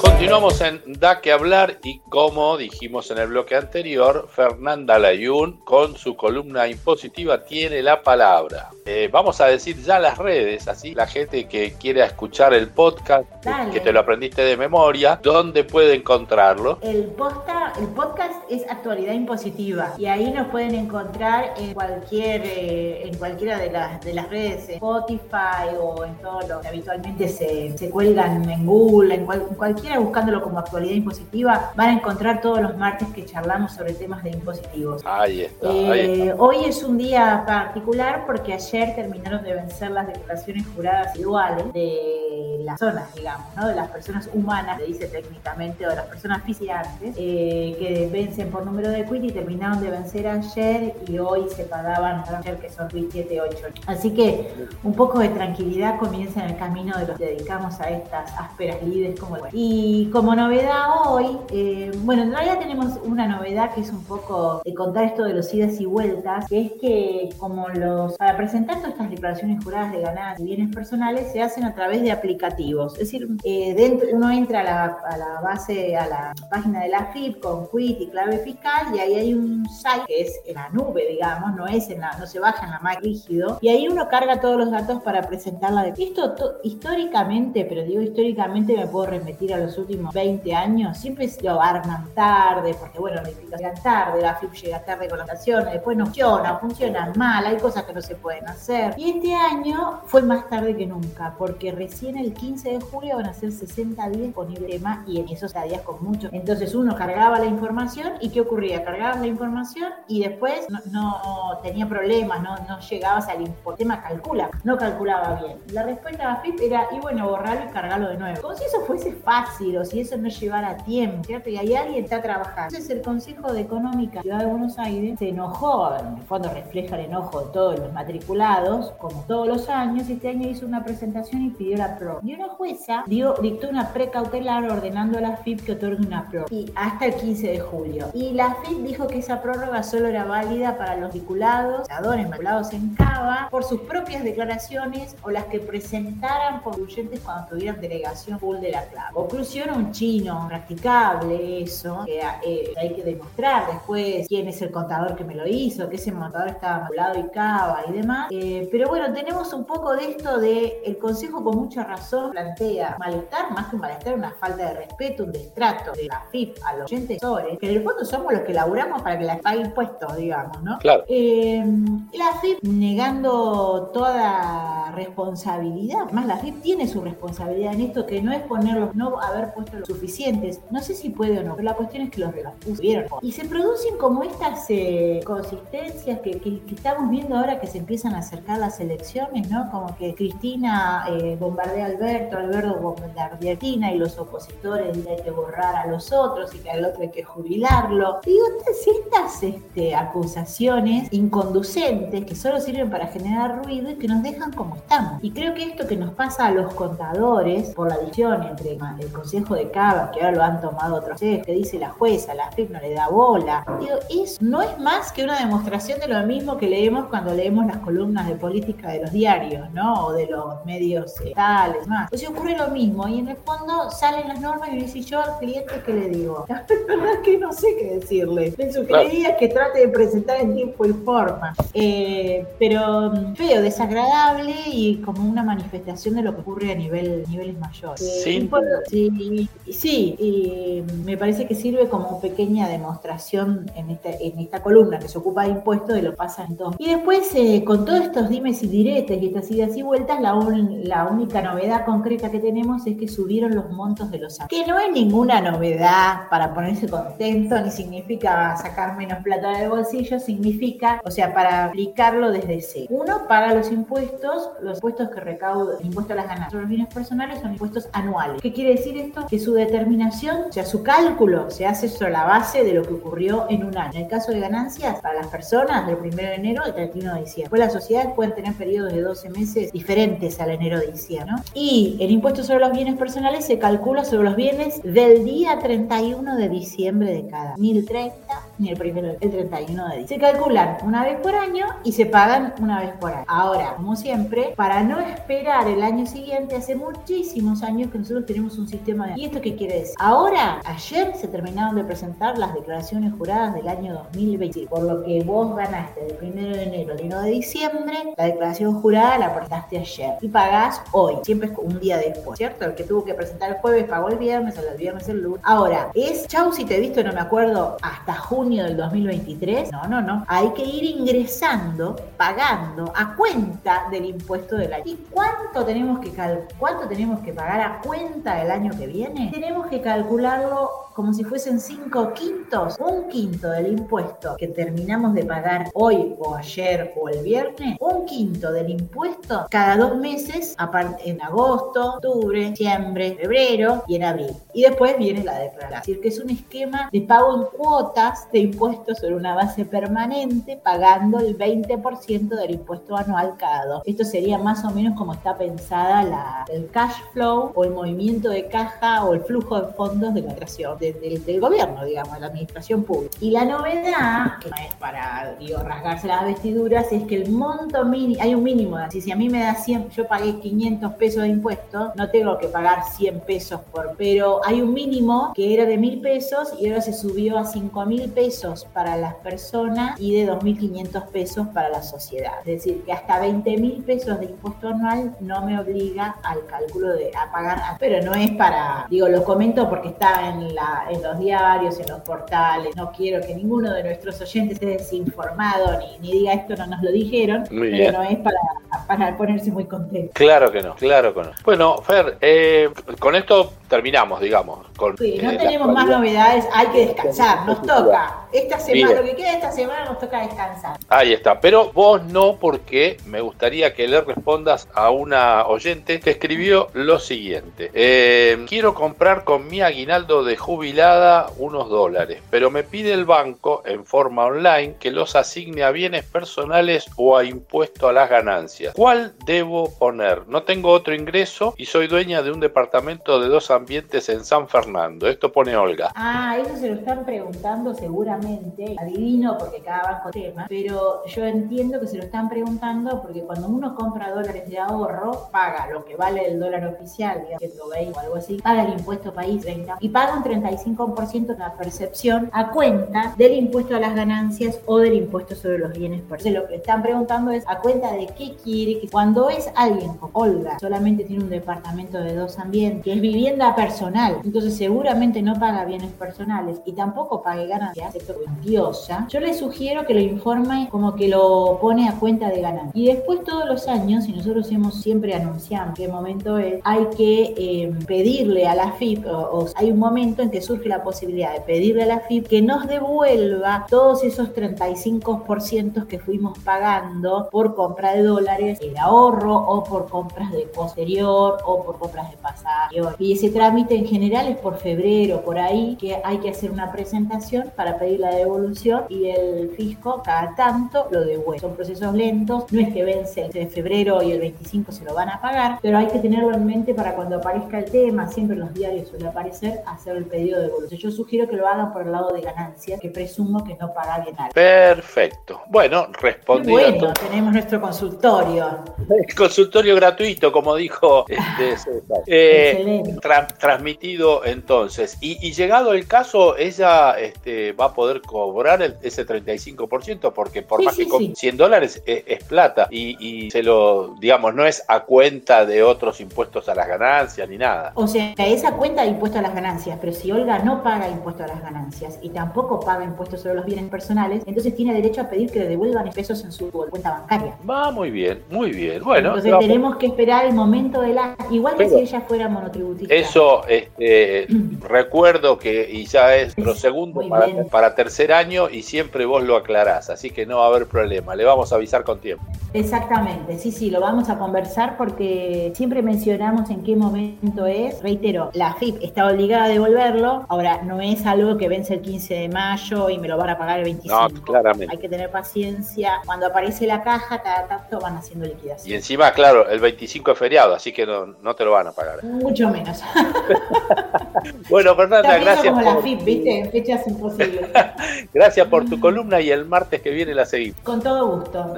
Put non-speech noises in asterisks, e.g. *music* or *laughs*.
Continuamos en Da que hablar y como dijimos en el bloque anterior, Fernanda Layún con su columna impositiva tiene la palabra. Eh, vamos a decir ya las redes, así la gente que quiera escuchar el podcast, que te lo aprendiste de memoria, ¿dónde puede encontrarlo? El, posta, el podcast es Actualidad Impositiva y ahí nos pueden encontrar en cualquier eh, en cualquiera de las, de las redes, Spotify o en todo lo que habitualmente se, se cuelgan en Google, en, en buscándolo como Actualidad Impositiva, van a encontrar todos los martes que charlamos sobre temas de impositivos. Ahí está, eh, Hoy es un día particular porque ayer terminaron de vencer las declaraciones juradas iguales de las zonas, digamos, ¿no? de las personas humanas, se dice técnicamente, o de las personas físicas eh, que vencen por número de quit y terminaron de vencer ayer y hoy se pagaban ayer que son quit 7, 8. Así que un poco de tranquilidad comienza en el camino de los que dedicamos a estas ásperas lides como Y como novedad hoy, eh, bueno, en realidad tenemos una novedad que es un poco de contar esto de los idas y vueltas, que es que como los, para presentar tanto estas declaraciones juradas de ganancias y bienes personales se hacen a través de aplicativos. Es decir, eh, dentro, uno entra a la, base, a la página de la FIP con quit y clave fiscal y ahí hay un site que es en la nube, digamos, no es en la, no se baja en la Mac rígido y ahí uno carga todos los datos para presentarla. De... Esto históricamente, pero digo históricamente me puedo remitir a los últimos 20 años, siempre lo arman tarde, porque bueno, la tarde, la FIP llega tarde con las acciones, después no funciona, funcionan mal, hay cosas que no se pueden hacer y este año fue más tarde que nunca, porque recién el 15 de julio van a ser 60 días disponible tema y en esos días con mucho. Entonces uno cargaba la información y ¿qué ocurría? Cargabas la información y después no, tenía problemas, no, no llegabas al tema calcula, no calculaba bien. La respuesta a FIP era, y bueno, borrarlo y cargarlo de nuevo. Como si eso fuese fácil o si eso no llevara tiempo, ¿cierto? Y ahí alguien está trabajando. Entonces el Consejo de Económica de Ciudad de Buenos Aires se enojó, en el fondo refleja el enojo de todos los matriculados como todos los años, este año hizo una presentación y pidió la Y una jueza dio, dictó una precautelar ordenando a la FIP que otorgue una PRO. Y hasta el 15 de julio. Y la FIP dijo que esa prórroga solo era válida para los vinculados, vinculados en Cava, por sus propias declaraciones o las que presentaran concluyentes cuando tuvieran delegación full de la clave. Conclusión, un chino practicable eso, que eh, hay que demostrar después quién es el contador que me lo hizo, que ese montador estaba vinculado y Cava y demás. Eh, pero bueno, tenemos un poco de esto de el Consejo con mucha razón plantea malestar, más que un malestar, una falta de respeto, un destrato de la FIP a los oyentes que en el fondo somos los que laburamos para que la pague impuestos, digamos, ¿no? Claro. Eh, la FIP negando toda responsabilidad, más la FIP tiene su responsabilidad en esto, que no es ponerlos, no haber puesto los suficientes, no sé si puede o no, pero la cuestión es que los, pusieron. Y se producen como estas eh, consistencias que, que estamos viendo ahora que se empiezan a acercar las elecciones, ¿no? Como que Cristina eh, bombardea Alberto, Alberto bombardea a Cristina y los opositores dicen hay que borrar a los otros y que al otro hay que jubilarlo. Digo, si estas este, acusaciones inconducentes que solo sirven para generar ruido y que nos dejan como estamos. Y creo que esto que nos pasa a los contadores por la división entre el Consejo de Cava, que ahora lo han tomado otros, que dice la jueza, la FIP no le da bola, digo, eso no es más que una demostración de lo mismo que leemos cuando leemos las columnas de política de los diarios, ¿no? O de los medios tales, más. Pues ocurre lo mismo y en el fondo salen las normas y dice yo al cliente que le digo. *laughs* La verdad es que no sé qué decirle. Le sugeriría que trate de presentar en tiempo y forma. Eh, pero mm, feo, desagradable y como una manifestación de lo que ocurre a nivel, niveles mayores. Sí. sí, sí, y me parece que sirve como pequeña demostración en esta, en esta columna que se ocupa de impuestos de lo pasa en todo. Y después, eh, con todo estos dimes y diretes y estas idas y vueltas, la, la única novedad concreta que tenemos es que subieron los montos de los años. Que no es ninguna novedad para ponerse contento, ni significa sacar menos plata del bolsillo, significa, o sea, para aplicarlo desde cero. Uno, para los impuestos, los impuestos que recaudan, impuestos a las ganancias los bienes personales son impuestos anuales. ¿Qué quiere decir esto? Que su determinación, o sea, su cálculo se hace sobre la base de lo que ocurrió en un año. En el caso de ganancias, para las personas, del 1 de enero al 31 de diciembre. Pues la sociedad pueden tener periodos de 12 meses diferentes al enero-diciembre. ¿no? Y el impuesto sobre los bienes personales se calcula sobre los bienes del día 31 de diciembre de cada 1030 ni el primero, el 31 de diciembre. Se calculan una vez por año y se pagan una vez por año. Ahora, como siempre, para no esperar el año siguiente, hace muchísimos años que nosotros tenemos un sistema de... ¿Y esto qué quiere decir? Ahora, ayer se terminaron de presentar las declaraciones juradas del año 2020, por lo que vos ganaste del 1 de enero al 1 de diciembre, la declaración jurada la presentaste ayer y pagás hoy, siempre es un día después, ¿cierto? El que tuvo que presentar el jueves pagó el viernes, el viernes el lunes. Ahora, ¿es chau si te he visto, no me acuerdo, hasta junio del 2023? No, no, no. Hay que ir ingresando, pagando a cuenta del impuesto del año. ¿Y cuánto tenemos que, cuánto tenemos que pagar a cuenta del año que viene? Tenemos que calcularlo como si fuesen cinco quintos, un quinto del impuesto que terminamos de pagar hoy o ayer o el viernes, un quinto del impuesto cada dos meses, en agosto, octubre, diciembre, febrero y en abril. Y después viene la declaración. Es decir, que es un esquema de pago en cuotas de impuestos sobre una base permanente, pagando el 20% del impuesto anual cada dos. Esto sería más o menos como está pensada la, el cash flow o el movimiento de caja o el flujo de fondos de la creación del gobierno, digamos, de la administración pública. Y la novedad, que es para digo, rasgarse las vestiduras, es que el monto mínimo, hay un mínimo, así si a mí me da 100, yo pagué 500 pesos de impuestos, no tengo que pagar 100 pesos por, pero hay un mínimo que era de 1000 pesos y ahora se subió a 5000 pesos para las personas y de 2500 pesos para la sociedad. Es decir, que hasta 20 mil pesos de impuesto anual no me obliga al cálculo de a pagar, pero no es para, digo, lo comento porque está en la en los diarios, en los portales. No quiero que ninguno de nuestros oyentes esté desinformado ni, ni diga esto no nos lo dijeron, pero no es para, para ponerse muy contento. Claro que no, claro que no. Bueno, Fer, eh, con esto terminamos, digamos. Con, sí, no tenemos más novedades, hay que descansar, nos toca. Esta semana, lo que queda esta semana nos toca descansar. Ahí está, pero vos no, porque me gustaría que le respondas a una oyente que escribió lo siguiente. Eh, quiero comprar con mi aguinaldo de jubilada unos dólares, pero me pide el banco en forma online que los asigne a bienes personales o a impuesto a las ganancias. ¿Cuál debo poner? No tengo otro ingreso y soy dueña de un departamento de dos ambientes en San Fernando. Esto pone Olga. Ah, eso se lo están preguntando seguramente adivino porque cada banco tema, pero yo entiendo que se lo están preguntando porque cuando uno compra dólares de ahorro, paga lo que vale el dólar oficial, digamos, o algo así, paga el impuesto país 30 y paga un 35% de la percepción a cuenta del impuesto a las ganancias o del impuesto sobre los bienes Entonces lo que están preguntando es a cuenta de qué quiere que cuando es alguien como Olga, solamente tiene un departamento de dos ambientes, que es vivienda personal, entonces seguramente no paga bienes personales y tampoco pague ganancias, yo le sugiero que lo informe como que lo pone a cuenta de ganancia. Y después todos los años, y nosotros hemos siempre anunciado qué momento es, hay que eh, pedirle a la FIP, o, hay un momento en que surge la posibilidad de pedirle a la FIP que nos devuelva todos esos 35% que fuimos pagando por compra de dólares, el ahorro o por compras de posterior o por compras de pasaje. Y ese trámite en general es por febrero, por ahí, que hay que hacer una presentación para pedir la devolución y el fisco cada tanto lo devuelve. Son procesos lentos, no es que vence el de febrero y el 25 se lo van a pagar, pero hay que tenerlo en mente para cuando aparezca el tema, siempre en los diarios suele aparecer, hacer el pedido de devolución. Yo sugiero que lo hagan por el lado de ganancia, que presumo que no paga bien nada. Perfecto. Bueno, respondido. Bueno, tenemos nuestro consultorio. El *laughs* consultorio gratuito, como dijo este, *laughs* eh, transmitido entonces. Y, llegado el caso, ella este, va a poder cobrar ese 35%, porque por más que con 100 dólares es, plata y, se lo, digamos, no es a cuenta de otros impuestos a las ganancias ni nada. O sea, esa cuenta de impuestos a las ganancias, pero si Olga no paga impuestos a las ganancias y tampoco paga impuestos sobre los bienes personales, entonces tiene derecho a pedir que le devuelvan pesos en su cuenta bancaria. Va muy bien, muy bien. Bueno, entonces tenemos que esperar el momento de la. Igual que si ella fuera monotributista. Eso, este, recuerdo que y ya es lo segundo para, para tercer año y siempre vos lo aclarás, así que no va a haber problema, le vamos a avisar con tiempo. Exactamente, sí, sí, lo vamos a conversar porque siempre mencionamos en qué momento es. Reitero, la FIP está obligada a devolverlo, ahora no es algo que vence el 15 de mayo y me lo van a pagar el 25. No, claramente. Hay que tener paciencia, cuando aparece la caja, cada tanto van haciendo liquidación. Y encima, claro, el 25 es feriado, así que no, no te lo van a pagar. Mucho menos. *laughs* *laughs* bueno, Fernanda, gracias. Como la FIP, ¿viste? Fechas imposibles. *laughs* gracias por tu columna y el martes que viene la seguimos. Con todo gusto.